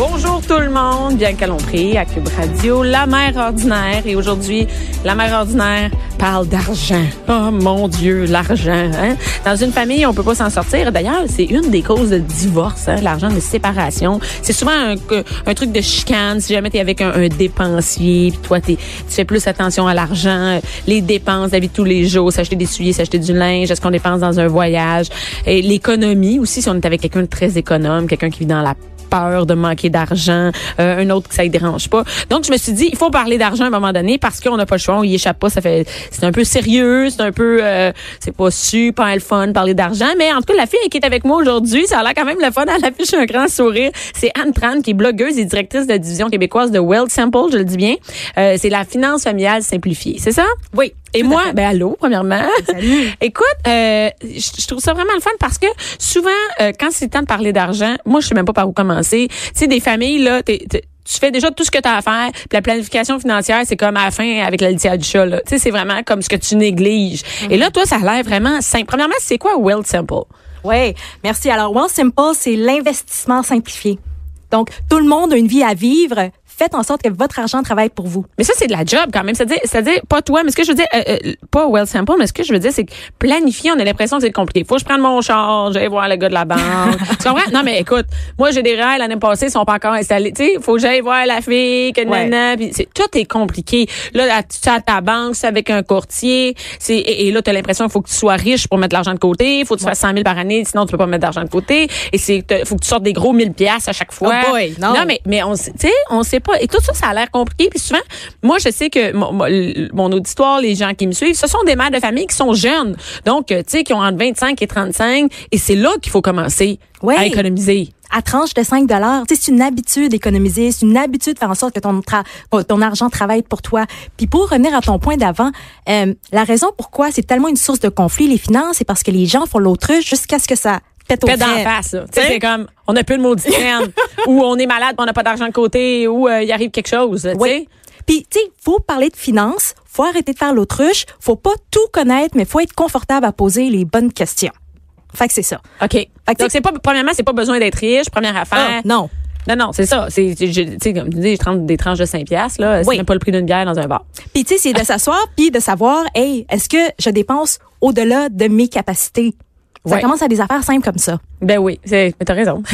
Bonjour tout le monde, bien calompré à Cube Radio, la mère ordinaire. Et aujourd'hui, la mère ordinaire parle d'argent. Oh mon Dieu, l'argent. Hein? Dans une famille, on peut pas s'en sortir. D'ailleurs, c'est une des causes de divorce, hein, l'argent de séparation. C'est souvent un, truc de chicane. Si jamais tu es avec un, dépensier, puis toi, tu fais plus attention à l'argent, les dépenses, la vie de tous les jours, s'acheter des souliers, s'acheter du linge, est-ce qu'on dépense dans un voyage? L'économie aussi, si on est avec quelqu'un de très économe, quelqu'un qui vit dans la peur de manquer d'argent, euh, un autre que ça ne dérange pas. Donc je me suis dit il faut parler d'argent à un moment donné parce qu'on n'a pas le choix, on y échappe pas, ça fait c'est un peu sérieux, c'est un peu euh, c'est pas super le fun parler d'argent, mais en tout cas la fille qui est avec moi aujourd'hui, ça a l'air quand même le fun, elle affiche un grand sourire. C'est Anne Tran qui est blogueuse et directrice de la division québécoise de Wealth Sample, je le dis bien. Euh, c'est la finance familiale simplifiée, c'est ça? Oui. Et moi, ben allô, premièrement. Salut. Écoute, euh, je trouve ça vraiment le fun parce que souvent, euh, quand c'est le temps de parler d'argent, moi, je sais même pas par où commencer. Tu sais, des familles, là, tu fais déjà tout ce que tu as à faire. Puis la planification financière, c'est comme à la fin avec la litière du chat. Tu sais, c'est vraiment comme ce que tu négliges. Et là, toi, ça a l'air vraiment simple. Premièrement, c'est quoi Wealth Simple? Oui, merci. Alors, Wealth Simple, c'est l'investissement simplifié. Donc, tout le monde a une vie à vivre faites en sorte que votre argent travaille pour vous. Mais ça, c'est de la job quand même. C'est-à-dire, c'est-à-dire pas toi, mais ce que je veux dire, euh, euh, pas well simple, mais ce que je veux dire, c'est que planifier, on a l'impression que c'est compliqué. Faut que je prenne mon char, j'aille voir le gars de la banque. tu comprends? Non, mais écoute, moi, j'ai des rêves l'année passée, ils sont pas encore installés. Tu sais, faut que j'aille voir la fille, que Ouais. nana, puis c'est, tout est compliqué. Là, tu es à ta banque, c'est avec un courtier, c'est, et, et là, t'as l'impression qu'il faut que tu sois riche pour mettre l'argent de côté, faut que tu fasses 100 000 par année, sinon tu peux pas mettre d'argent de côté, et c'est, faut que tu sortes des gros 1000 pièces à chaque fois. Oh boy, non. mais, mais on, tu sais, on sait pas. Et tout ça, ça a l'air compliqué. Puis souvent, moi, je sais que mon, auditoire, les gens qui me suivent, ce sont des mères de famille qui sont jeunes. Donc, euh, tu sais, qui ont entre 25 et 35. Et c'est là qu'il faut commencer Ouais. à économiser. À tranche de 5 dollars, c'est une habitude d'économiser, c'est une habitude de faire en sorte que ton tra- que ton argent travaille pour toi. Puis pour revenir à ton point d'avant, euh, la raison pourquoi c'est tellement une source de conflit les finances, c'est parce que les gens font l'autruche jusqu'à ce que ça pète au vrai. face. Tu sais, T'sais? c'est comme, on n'a plus de maudite ou on est malade, puis on n'a pas d'argent de côté, ou euh, il arrive quelque chose. Oui. Puis, tu sais, faut parler de finances, faut arrêter de faire l'autruche, faut pas tout connaître, mais faut être confortable à poser les bonnes questions. Fait que c'est ça. OK. Fait que Donc, c'est pas, premièrement, c'est pas besoin d'être riche, première affaire. Ah, non. Non, non, c'est ça. C'est, tu sais, comme tu dis, je des tranches de 5 piastres, là. C'est Oui. même pas le prix d'une bière dans un bar. Puis, tu sais, c'est de s'asseoir puis de savoir, hey, est-ce que je dépense au-delà de mes capacités? Ça Ouais. commence à des affaires simples comme ça. Ben oui, c'est, mais t'as raison.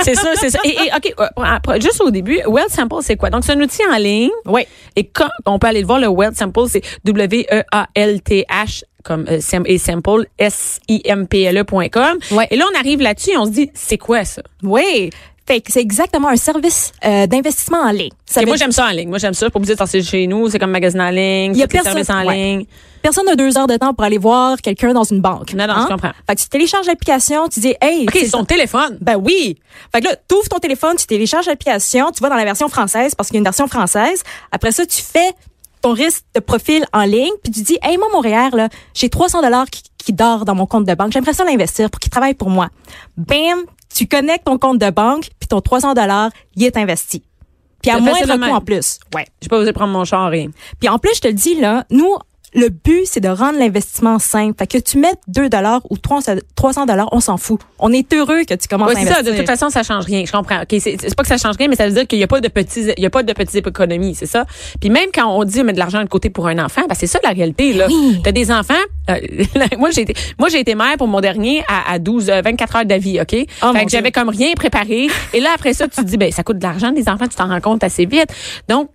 c'est ça, c'est ça. Et, et, OK, euh, juste au début, Wealth Sample, c'est quoi? Donc, c'est un outil en ligne. Oui. Et quand on peut aller le voir, le Wealth Sample, c'est W-E-A-L-T-H comme euh, et Sample, S-I-M-P-L-E.com. Ouais. Et là, on arrive là-dessus et on se dit, c'est quoi ça? Oui. Fait que c'est exactement un service euh, d'investissement en ligne. Ça Ok, veut moi, dire- j'aime ça en ligne. Moi, j'aime ça. Obligée de sortir de chez nous. C'est comme magasin en ligne. Il y a personne- en ouais. ligne. Personne n'a deux heures de temps pour aller voir quelqu'un dans une banque. Non, non, Hein? je comprends. Fait que tu télécharges l'application, tu dis, hey, OK, c'est son téléphone. Ben oui. Fait que là, tu ouvres ton téléphone, tu télécharges l'application, tu vas dans la version française parce qu'il y a une version française. Après ça, tu fais ton risque de profil en ligne, puis tu dis, hey, moi, Montréal, là, j'ai 300 dollars qui, qui dort dans mon compte de banque. J'aimerais ça l'investir pour qu'il travaille pour moi. Bam, tu connectes ton compte de banque, puis ton 300 dollars, il est investi. Puis à moindre coût en plus. Ouais. J'ai pas osé prendre mon char et... Puis en plus, je te le dis, là, nous, le but, c'est de rendre l'investissement simple. Fait que tu mettes 2 dollars ou 300 dollars, on s'en fout. On est heureux que tu commences Ouais, à c'est ça. investir. De toute façon, ça change rien. Je comprends. Ok, c'est pas que ça change rien, mais ça veut dire qu'il y a pas de petits, il y a pas de petites économies, c'est ça? Puis même quand on dit mettre de l'argent de côté pour un enfant, ben c'est ça la réalité là. Oui. T'as des enfants. Euh, moi j'ai été, moi j'ai été mère pour mon dernier à, à 12, euh, 24 heures d'avis, ok? Oh, fait que j'avais comme rien préparé. Et là après ça, tu te dis ben ça coûte de l'argent des enfants, tu t'en rends compte assez vite. Donc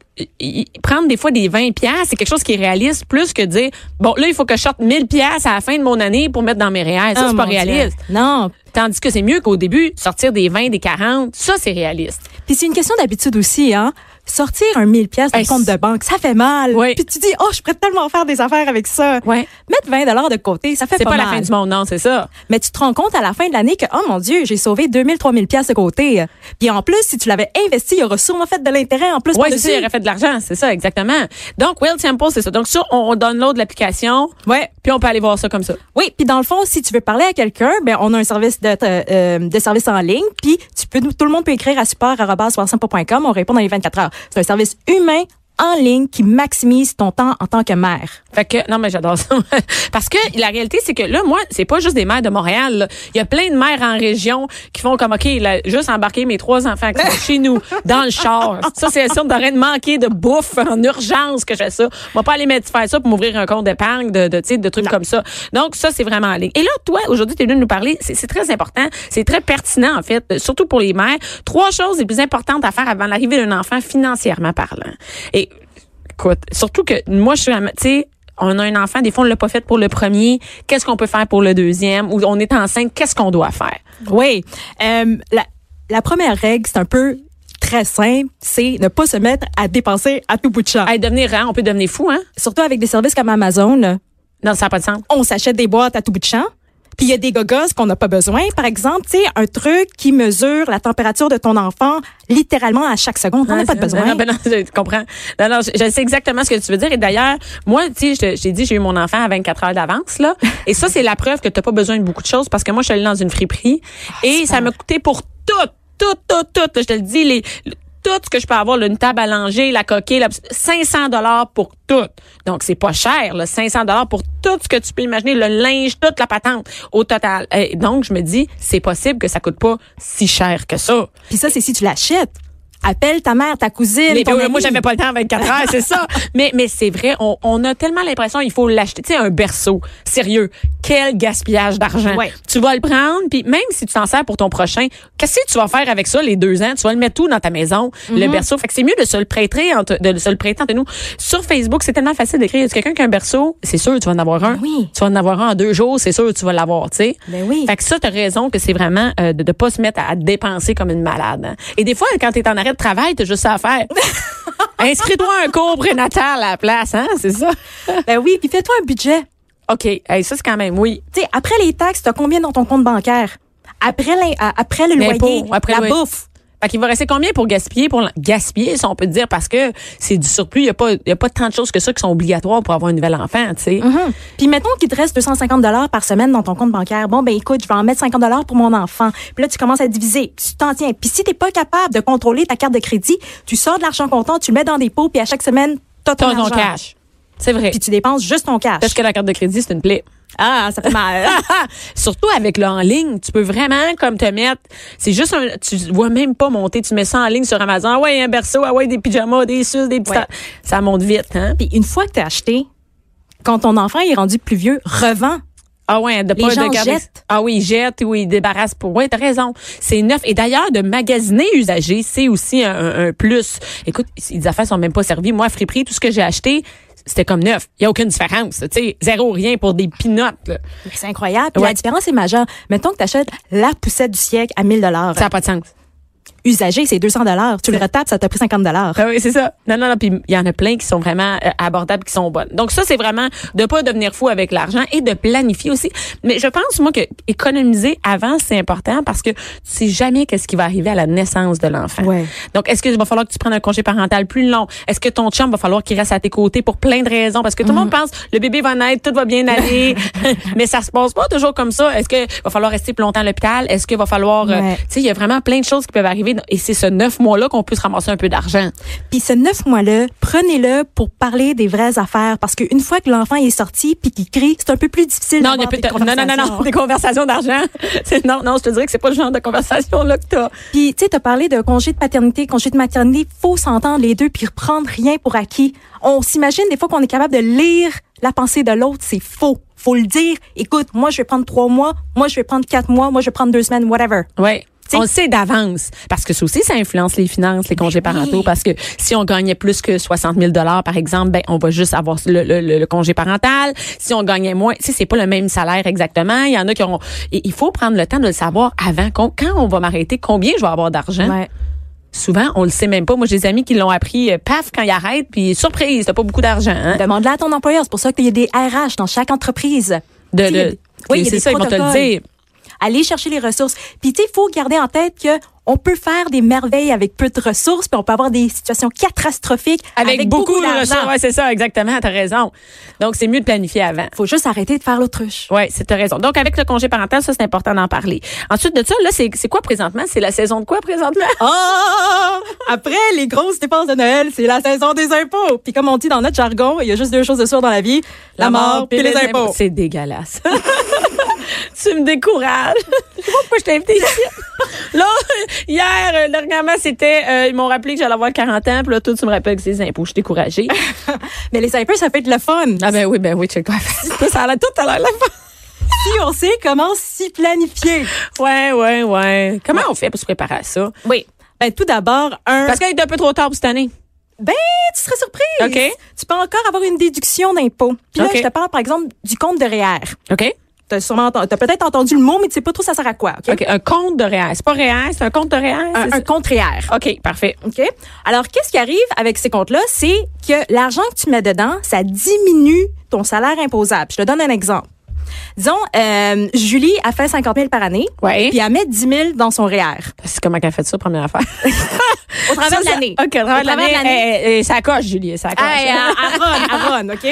prendre des fois des 20 pièces, c'est quelque chose qui est réaliste plus que dire bon là il faut que je sorte 1000 pièces à la fin de mon année pour mettre dans mes réels. Ça Oh, c'est pas Dieu. réaliste. Non. Tandis que c'est mieux qu'au début, sortir des 20, des 40, ça, c'est réaliste. Puis c'est une question d'habitude aussi, hein. Sortir un 1000 pièces d'un Hey, compte de banque, ça fait mal. Oui. Puis tu dis, oh, je pourrais tellement faire des affaires avec ça. Ouais. Mettre 20 dollars de côté, ça fait C'est pas, pas, mal. la fin du monde, non, c'est ça. Mais tu te rends compte à la fin de l'année que, oh mon Dieu, j'ai sauvé 2000, 3000 pièces de côté. Puis en plus, si tu l'avais investi, il y aurait sûrement fait de l'intérêt en plus. Oui, c'est ça, il aurait fait de l'argent, c'est ça, exactement. Donc, Will Temple, c'est ça. Donc, ça, on, on download l'application, Ouais. puis on peut aller voir ça comme ça. Oui, puis dans le fond, si tu veux parler à quelqu'un, ben on a un service de, euh, de service en ligne, puis tu peux tout le monde peut écrire à support@soixante-pas.com, on répond dans les 24 heures. C'est un service humain en ligne qui maximise ton temps en tant que mère. Fait que non mais j'adore ça. Parce que la réalité c'est que là moi c'est pas juste des mères de Montréal là. il y a plein de mères en région qui font comme OK là, juste embarquer mes trois enfants qui sont chez nous dans le char. Ça c'est sûr d'arrêt de manquer de bouffe en urgence que j'ai ça. On va pas aller mettre faire ça pour m'ouvrir un compte d'épargne de de, de trucs comme ça. Donc ça c'est vraiment en ligne. Et là toi aujourd'hui tu es venu nous parler. C'est c'est très important. C'est très pertinent en fait euh, surtout pour les mères trois choses les plus importantes à faire avant l'arrivée d'un enfant financièrement parlant. Et écoute, surtout que moi, je suis, tu sais, on a un enfant, des fois, on l'a pas fait pour le premier. Qu'est-ce qu'on peut faire pour le deuxième? Ou on est enceinte, qu'est-ce qu'on doit faire? Oui. Euh, la, la première règle, c'est un peu très simple, c'est ne pas se mettre à dépenser à tout bout de champ. Hey, devenir rang, on peut devenir fou, hein? Surtout avec des services comme Amazon, là, Non, ça n'a pas de sens. on s'achète des boîtes à tout bout de champ. Puis il y a des gogos qu'on n'a pas besoin. Par exemple, tu sais, un truc qui mesure la température de ton enfant littéralement à chaque seconde. On n'a pas de besoin. Non, non, ben non, je comprends. Non, non, je, je sais exactement ce que tu veux dire. Et d'ailleurs, moi, tu sais, j'ai dit, j'ai eu mon enfant à 24 heures d'avance, là. Et ça, c'est la preuve que tu n'as pas besoin de beaucoup de choses parce que moi, je suis allée dans une friperie et ça m'a coûté pour tout, tout, tout, tout. je te le dis, les, tout ce que je peux avoir, une table à langer, la coquille, la- 500 dollars pour tout. Donc, c'est pas cher, là, 500 dollars pour tout ce que tu peux imaginer, le linge, toute la patente au total. Donc, je me dis, c'est possible que ça coûte pas si cher que ça. Puis ça, c'est si tu l'achètes. Appelle ta mère, ta cousine, Mais, ton euh, moi, j'avais pas le temps à 24 heures, c'est ça. Mais, mais c'est vrai, on, on a tellement l'impression il faut l'acheter. Tu sais, un berceau, sérieux, quel gaspillage d'argent. Ouais. Tu vas le prendre, puis même si tu t'en sers pour ton prochain, qu'est-ce que tu vas faire avec ça les deux ans? Tu vas le mettre tout dans ta maison, le berceau? Fait que c'est mieux de se le prêter, entre, de se le prêter entre nous. Sur Facebook, c'est tellement facile d'écrire. Y a quelqu'un qui a un berceau? C'est sûr, tu vas en avoir un. Oui. Tu vas en avoir un en deux jours, c'est sûr, tu vas l'avoir, tu sais. Ben oui. Fait que ça, t'as raison que c'est vraiment euh, de ne pas se mettre à, à dépenser comme une malade. hein. Et des fois, quand t'es en arrêt de travail, t'as juste ça à faire. Inscris-toi à un cours prénatal à la place, hein, c'est ça? Ben oui, puis fais-toi un budget. OK. Hey, ça, c'est quand même, oui. Tu sais, après les taxes, t'as combien dans ton compte bancaire? Après, après le loyer, après la bouffe. Fait qu'il va rester combien pour gaspiller? Pour gaspiller, si on peut dire, parce que c'est du surplus. Il n'y a, pas- il y a pas tant de choses que ça qui sont obligatoires pour avoir un nouvel enfant, tu sais. Mhm. Puis mettons qu'il te reste 250 dollars par semaine dans ton compte bancaire. Bon ben écoute, je vais en mettre 50 dollars pour mon enfant. Puis là tu commences à diviser, tu t'en tiens. Puis si t'es pas capable de contrôler ta carte de crédit, tu sors de l'argent comptant, tu le mets dans des pots, puis à chaque semaine t'as ton ton argent. cash. C'est vrai. Puis tu dépenses juste ton cash. Parce que la carte de crédit, c'est une plaie. Ah, ça fait mal. Surtout avec le en ligne, tu peux vraiment comme te mettre, c'est juste un, tu vois même pas monter, tu mets ça en ligne sur Amazon, ah ouais un berceau, ah ouais des pyjamas, des suces, des petits, Ouais. ça monte vite, hein. puis une fois que t'as acheté, quand ton enfant est rendu plus vieux, revends. Ah ouais, de pas de garder- jettent. Ah oui, ils jettent ou ils débarrassent pour. Ouais, t'as raison. C'est neuf. Et d'ailleurs, de magasiner usagé, c'est aussi un plus. Écoute, les affaires sont même pas servies. Moi, à friperie, tout ce que j'ai acheté, c'était comme neuf. Il y a aucune différence. Tu sais, zéro rien pour des pinottes. C'est incroyable. Ouais. La différence est majeure. Mettons que t'achètes la poussette du siècle à 1000 dollars. Ça n'a pas de sens. Usagé, c'est 200 dollars. Tu le retapes, ça t'a pris 50 dollars. Ah oui, c'est ça. Non, non, non. Puis il y en a plein qui sont vraiment euh, abordables, qui sont bonnes. Donc ça, c'est vraiment de pas devenir fou avec l'argent et de planifier aussi. Mais je pense moi que économiser avant c'est important parce que tu sais jamais qu'est-ce qui va arriver à la naissance de l'enfant. Ouais. Donc est-ce qu'il va falloir que tu prennes un congé parental plus long? Est-ce que ton chum va falloir qu'il reste à tes côtés pour plein de raisons? Parce que tout le monde pense le bébé va naître, tout va bien aller, mais ça se passe pas toujours comme ça. Est-ce que va falloir rester plus longtemps à l'hôpital? Est-ce qu'il va falloir euh, tu sais il y a vraiment plein de choses qui peuvent arriver et c'est ce neuf mois là qu'on peut se ramasser un peu d'argent. Puis ce neuf mois-là, prenez-le pour parler des vraies affaires. Parce qu'une fois que l'enfant est sorti puis qu'il crie, c'est un peu plus difficile Non, d'avoir des non, non, non, non, conversations. des conversations d'argent. C'est- non, non, je te dirais que c'est pas le genre de conversation là que t'as. Puis, tu sais, t'as parlé de congé de paternité, congé de maternité. Faut s'entendre les deux puis reprendre rien pour acquis. On s'imagine des fois qu'on est capable de lire la pensée de l'autre. C'est faux. Faut le dire. Écoute, moi, je vais prendre trois mois. Moi, je vais prendre quatre mois. Moi, je vais prendre deux semaines, whatever. Ouais. On le sait d'avance parce que ça aussi, ça influence les finances, les congés parentaux. Parce que si on gagnait plus que 60 000 dollars, par exemple, ben on va juste avoir le, le- le- le congé parental. Si on gagnait moins, tu sais, c'est pas le même salaire exactement. Il y en a qui ont. et Il faut prendre le temps de le savoir avant. Quand quand on va m'arrêter, combien je vais avoir d'argent. Ouais. Souvent, on le sait même pas. Moi, j'ai des amis qui l'ont appris, euh, paf, quand ils arrêtent, puis surprise, t'as pas beaucoup d'argent. Hein? Demande-la à ton employeur. C'est pour ça qu'il y a des RH dans chaque entreprise. De, oui, c'est ça, ils vont te le dire. Aller chercher les ressources. Puis tu sais, il faut garder en tête que on peut faire des merveilles avec peu de ressources, puis on peut avoir des situations catastrophiques Avec, beaucoup, de ressources. Ouais, c'est ça, exactement. T'as raison. Donc, c'est mieux de planifier avant. Faut juste arrêter de faire l'autruche. Oui, c'est t'as raison. Donc, avec le congé parental, ça, c'est important d'en parler. Ensuite de ça, là, c'est c'est quoi présentement? C'est la saison de quoi présentement? Ah! Après les grosses dépenses de Noël, c'est la saison des impôts. Puis comme on dit dans notre jargon, il y a juste deux choses de sûres dans la vie, la, mort puis les, impôts. C'est dégueulasse. tu me décourages. Pourquoi je t'ai invité ici. Là, hier, euh, dernièrement, c'était, euh, ils m'ont rappelé que j'allais avoir 40 ans, puis là, toi, tu me rappelles que c'est les impôts. Je suis découragée. Mais les impôts, ça peut être le fun. ah ben oui, ben oui, check quoi. ça a l'air tout à l'heure la fin. Si on sait comment s'y planifier. Ouais, ouais, ouais. Comment on fait pour se préparer à ça? Oui. Ben, tout d'abord, un. Parce qu'il est un peu trop tard pour cette année. Ben, tu serais surprise. OK. Tu peux encore avoir une déduction d'impôt. Puis là, je te parle, par exemple, du compte de REER. OK? T'as sûrement, ent- t'as peut-être entendu le mot, mais tu sais pas trop ça sert à quoi. OK? OK. Un compte de REER. C'est pas REER, c'est un compte de REER? Un, un compte REER. OK, parfait. OK? Alors, qu'est-ce qui arrive avec ces comptes-là? C'est que l'argent que tu mets dedans, ça diminue ton salaire imposable. Je te donne un exemple. Disons, euh, Julie a fait 50 000 par année, Ouais. puis elle met 10 000 dans son REER. C'est comment qu'elle a fait ça, première affaire? Au travers Ça, de l'année. OK, au travers de l'année. l'année. eh, eh, ça coche, Julie, ça coche. Hey, à, à Ron, à Ron, OK?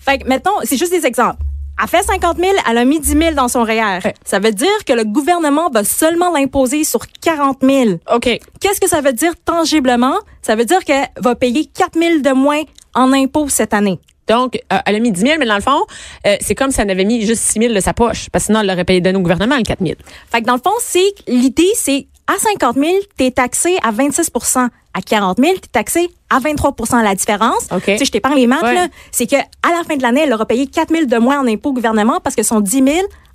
Fait que, mettons, c'est juste des exemples. Elle fait 50 000, elle a mis 10 000 dans son REER. Ouais. Ça veut dire que le gouvernement va seulement l'imposer sur 40 000. OK. Qu'est-ce que ça veut dire tangiblement? Ça veut dire qu'elle va payer 4 000 de moins en impôts cette année. Donc, euh, elle a mis 10 000, mais dans le fond, euh, c'est comme si elle avait mis juste 6 000 de sa poche. Parce que sinon, elle l'aurait payé donné au gouvernement, le 4 000. Fait que dans le fond, c'est l'idée, c'est à 50 000, t'es taxé à 26% À 40 000, t'es taxé à 23% La différence, OK. tu sais, je t'épargne les maths, Ouais. là, c'est que à la fin de l'année, elle aura payé 4 000 de moins en impôts au gouvernement parce que son 10 000,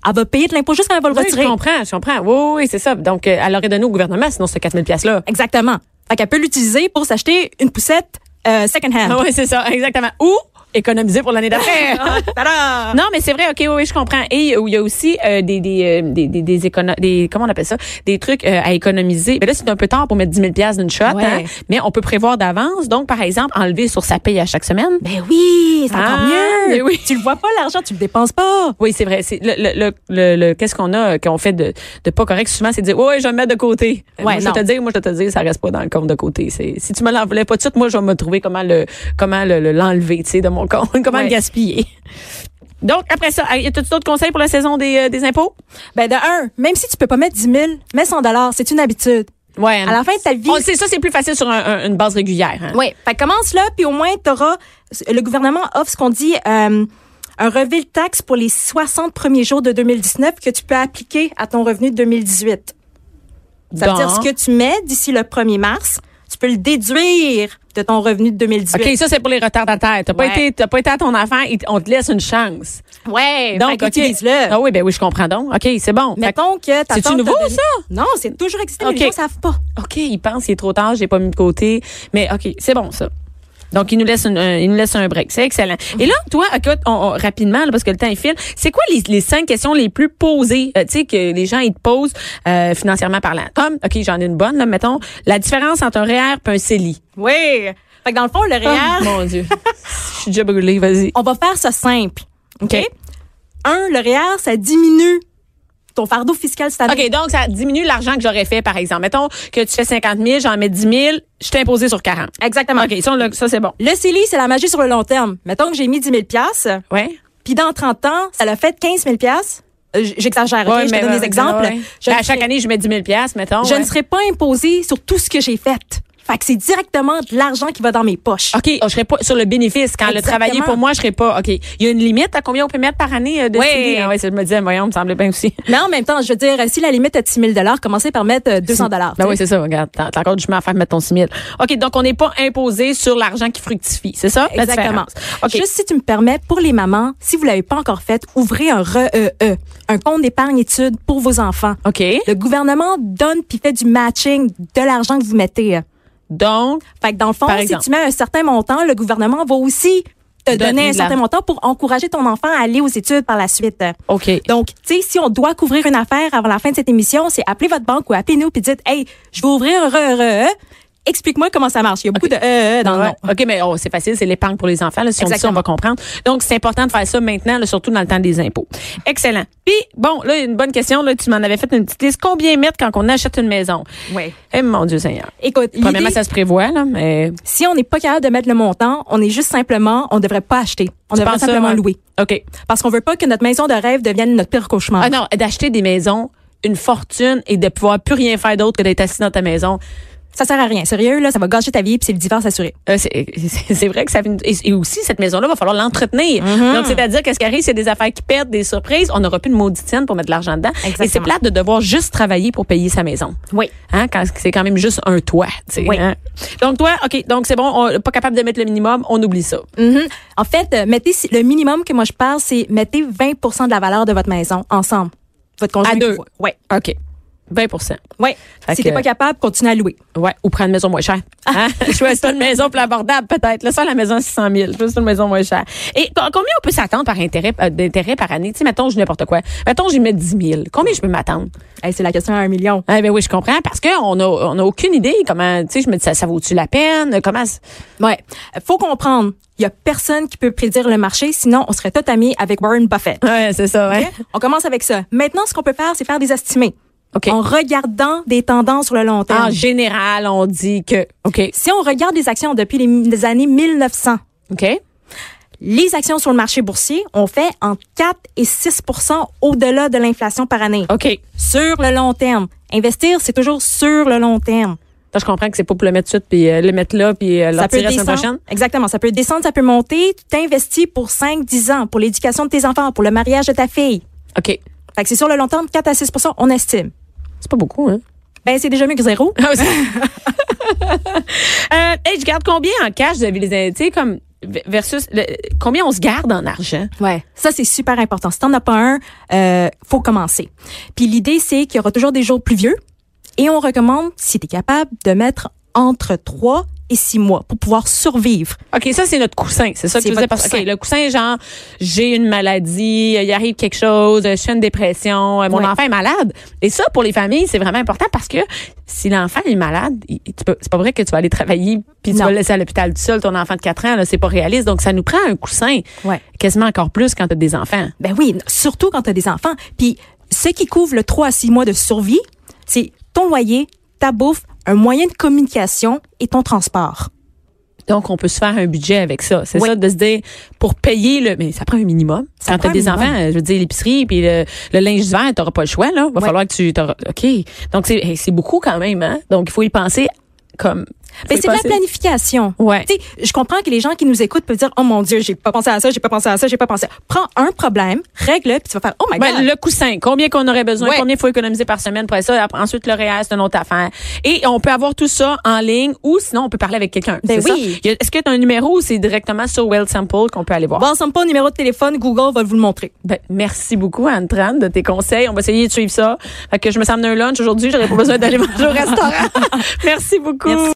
elle va payer de l'impôt juste quand elle va le Oui, je retirer. comprends, je comprends. Oui, oui, c'est ça. Donc, euh, elle aurait donné au gouvernement, sinon c'est 4 000 piastres-là. Exactement. Fait qu'elle peut l'utiliser pour s'acheter une poussette euh, second hand. Ah oui, c'est ça, exactement. Ou économiser pour l'année d'après. Ah! Non, mais c'est vrai, ok, oui, oui, je comprends. Et euh, il y a aussi euh, des des euh, des des, des, écono- des comment on appelle ça, des trucs euh, à économiser. Mais là, c'est un peu tard pour mettre 10 000 pièces d'une shot, Ouais. hein, mais on peut prévoir d'avance. Donc, par exemple, enlever sur sa paye à chaque semaine. Ben oui, c'est Ah, encore mieux. mais oui. Tu le vois pas l'argent, tu le dépenses pas. Oui, c'est vrai. C'est le, le, le, le- le- qu'est-ce qu'on a qu'on fait de, de pas correct? Souvent, c'est de dire ouais, je vais me mettre de côté. Euh, moi, je te dire, moi je te dire, ça reste pas dans le compte de côté. Si tu me l'enlèves pas tout de suite, moi je vais me trouver comment le comment le le- l'enlever, tu sais, de mon compte, comment Ouais. le gaspiller. Donc après ça, y a t d'autres conseils pour la saison des, euh, des impôts? Ben de un, même si tu peux pas mettre 10 000, mets 100 dollars, c'est une habitude. Ouais. À la fin de ta vie. Ça c'est plus facile sur un- un- une base régulière. Hein? Oui, fait commence là, puis au moins t'auras le gouvernement offre ce qu'on dit euh, un relevé de taxe pour les 60 premiers jours de 2019 que tu peux appliquer à ton revenu de 2018. Ça veut dire ce que tu mets d'ici le 1er mars, tu peux le déduire de ton revenu de 2018. OK, ça c'est pour les retardataires. T'as pas Ouais. été t'as pas été à ton affaire, ils- on te laisse une chance. Ouais, Donc OK. utilise-le. Ah oui, ben oui, je comprends donc. OK, c'est bon. Mettons que C'est-tu nouveau, donné- ça? Non, c'est toujours existé, mais OK. les gens savent pas. OK, il pense, il est trop tard, j'ai pas mis de côté. Mais OK, c'est bon, ça. Donc, il nous laisse, une- un, il nous laisse un break. C'est excellent. Et là, toi, écoute, on, on- rapidement, là, parce que le temps est file, c'est quoi les, les cinq questions les plus posées, euh, tu sais, que les gens, ils te posent euh, financièrement parlant? Comme, OK, j'en ai une bonne, là, mettons, la différence entre un REER et un CELI. Oui. Fait que dans le fond, le REER, Ah, mon Dieu. Je suis déjà brûlée, vas-y. on va faire ça simple. OK? OK. Un, le REER, ça diminue ton fardeau fiscal cette année. OK, donc ça diminue l'argent que j'aurais fait, par exemple. Mettons que tu fais 50 000, j'en mets 10 000, je t'ai imposé sur 40. Exactement. OK, ça, on l'a- ça c'est bon. Le CELI, c'est la magie sur le long terme. Mettons que j'ai mis 10 000 Ouais. puis dans 30 ans, ça l'a fait 15 000 euh, j- J'exagère? Ouais, je te donne des ouais, exemples. ouais. Je, Ben, à chaque serai- année, je mets 10 000 mettons. je ouais. ne serai pas imposée sur tout ce que j'ai fait. Fait que c'est directement de l'argent qui va dans mes poches. OK, oh, je serais pas sur le bénéfice. Quand le travailler pour moi, je serais pas. OK. Il y a une limite à combien on peut mettre par année euh, de Oui. Ah ça je me disais, voyons, me semblait bien aussi. Mais en même temps, je veux dire, si la limite est de 6 000 commencez par mettre euh, 200 Ben oui, c'est ça, regarde. T'as encore du chemin à faire mettre ton 6 000. OK, donc on n'est pas imposé sur l'argent qui fructifie. C'est ça? Exactement. différence? OK. Juste si tu me permets, pour les mamans, si vous l'avez pas encore fait, ouvrez un REE, un compte d'épargne études pour vos enfants. OK. Le gouvernement donne puis fait du matching de l'argent que vous mettez. Donc, Fait que dans le fond, si exemple. tu mets un certain montant, le gouvernement va aussi te Donner donner un certain montant pour encourager ton enfant à aller aux études par la suite. OK. Donc, tu sais, si on doit couvrir une affaire avant la fin de cette émission, c'est appeler votre banque ou appelez-nous puis dites, hey, je vais ouvrir un REE. Explique-moi comment ça marche. Il y a beaucoup de EE dans le nom. OK, mais oh, c'est facile, c'est l'épargne pour les enfants. Là. Si on dit ça, on va comprendre. Donc, c'est important de faire ça maintenant, là, surtout dans le temps des impôts. Excellent. Puis, bon, là, une bonne question. Là, tu m'en avais fait une petite liste. Combien mettre quand on achète une maison? Ouais. Eh, mon Dieu Seigneur. Écoute, Premièrement, ça se prévoit, là, mais... si on n'est pas capable de mettre le montant, on est juste simplement, on devrait pas acheter. On Tu devrait ça, simplement ouais? louer. OK. Parce qu'on veut pas que notre maison de rêve devienne notre pire cauchemar. Ah non, d'acheter des maisons, une fortune et de pouvoir plus rien faire d'autre que d'être assis dans ta maison. Ça sert à rien. Sérieux, là, ça va gâcher ta vie puis c'est le divorce assuré. Euh, c'est vrai que ça fait une- et, et aussi cette maison là va falloir l'entretenir. Mm-hmm. Donc c'est-à-dire qu'est-ce qui arrive c'est des affaires qui pètent, des surprises, on n'aura plus de maudite scène pour mettre de l'argent dedans et c'est Exactement. plate de devoir juste travailler pour payer sa maison. Oui. Hein, quand c'est quand même juste un toit, tu sais, Oui. hein. Donc toi, OK, donc c'est bon, on pas capable de mettre le minimum, on oublie ça. Mhm. En fait, euh, mettez le minimum que moi je parle, c'est mettez 20% de la valeur de votre maison ensemble. Votre conjoint. À deux. Oui. OK. 20% Oui. Si t'es pas capable, continue à louer. Ouais, ou prendre une maison moins chère. Hein? Choisis une maison plus abordable, peut-être. Là, ça, la maison à 600 000. Choisis une maison moins chère. Et co- combien on peut s'attendre par intérêt, euh, d'intérêt par année? Tu sais, mettons, je n'importe quoi. Mettons, j'y mets 10 000. Combien je peux m'attendre? Hey, c'est la question à un million. Ah, ben oui, je comprends. Parce qu'on a, on a aucune idée comment, tu sais, je me dis, ça, ça vaut-tu la peine? Comment, Ouais. Faut comprendre. Il y a personne qui peut prédire le marché, sinon on serait tout amis avec Warren Buffett. ouais, c'est ça, ouais. On commence avec ça. Maintenant, ce qu'on peut faire, c'est faire des estimés. OK. En regardant des tendances sur le long terme. En général, on dit que, OK, Si on regarde les actions depuis les, les années 1900, OK. les actions sur le marché boursier ont fait entre 4 et 6% au-delà de l'inflation par année. OK. Sur le long terme. Investir, c'est toujours sur le long terme. Là, je comprends que c'est pas pour le mettre tout de suite, puis euh, le mettre là, puis euh, la semaine prochaine. Exactement. Ça peut descendre, ça peut monter. Tu t'investis pour 5, 10 ans, pour l'éducation de tes enfants, pour le mariage de ta fille. OK. Fait que c'est sur le long terme, 4 à 6% on estime. C'est pas beaucoup, hein? Ben, c'est déjà mieux que zéro. Ah, euh, hey, je garde combien en cash, vous avez les, tu sais, comme, versus, le- combien on se garde en argent? Ouais. Ça, c'est super important. Si t'en as pas un, euh, faut commencer. Puis l'idée, c'est qu'il y aura toujours des jours pluvieux. Et on recommande, si tu es capable, de mettre entre 3 et 6 mois pour pouvoir survivre. OK, ça, c'est notre coussin. C'est ça que tu votre Parce que coussin. OK, le coussin, genre, j'ai une maladie, il arrive quelque chose, je fais une dépression, euh, mon Ouais. enfant est malade. Et ça, pour les familles, c'est vraiment important parce que si l'enfant est malade, il- tu peux- c'est pas vrai que tu vas aller travailler puis tu Non. vas le laisser à l'hôpital tout seul, ton enfant de 4 ans, là, c'est pas réaliste. Donc, ça nous prend un coussin. Ouais. Quasiment encore plus quand tu as des enfants. Ben oui, surtout quand tu as des enfants. Puis ce qui couvre le 3 à 6 mois de survie, c'est ton loyer, ta bouffe, un moyen de communication et ton transport. Donc, on peut se faire un budget avec ça. C'est Oui. ça, de se dire, pour payer le, mais ça prend un minimum. Ça Quand t'as des minimum. enfants, je veux dire, l'épicerie puis le, le linge d'hiver, t'auras pas le choix, là. Va falloir que tu, OK. Donc, c'est, hey, c'est beaucoup quand même, hein. Donc, il faut y penser comme, Ben, c'est de la planification. Ouais. Tu sais, je comprends que les gens qui nous écoutent peuvent dire, oh mon Dieu, j'ai pas pensé à ça, j'ai pas pensé à ça, j'ai pas pensé. à... Prends un problème, règle-le, puis tu vas faire, oh my Ben, God. le coussin, combien qu'on aurait besoin, Ouais. combien il faut économiser par semaine pour ça. Ensuite, le réel, c'est une autre affaire. Et on peut avoir tout ça en ligne ou sinon, on peut parler avec quelqu'un. Ben C'est oui. Est-ce que tu as un numéro ou c'est directement sur Well Sample qu'on peut aller voir? Pas au numéro de téléphone, Google va vous le montrer. Ben, merci beaucoup, Anne-Tran, de tes conseils. On va essayer de suivre ça. Fait que je me sers d'un lunch aujourd'hui. J'aurais pas besoin d'aller manger au restaurant. merci beaucoup. Merci.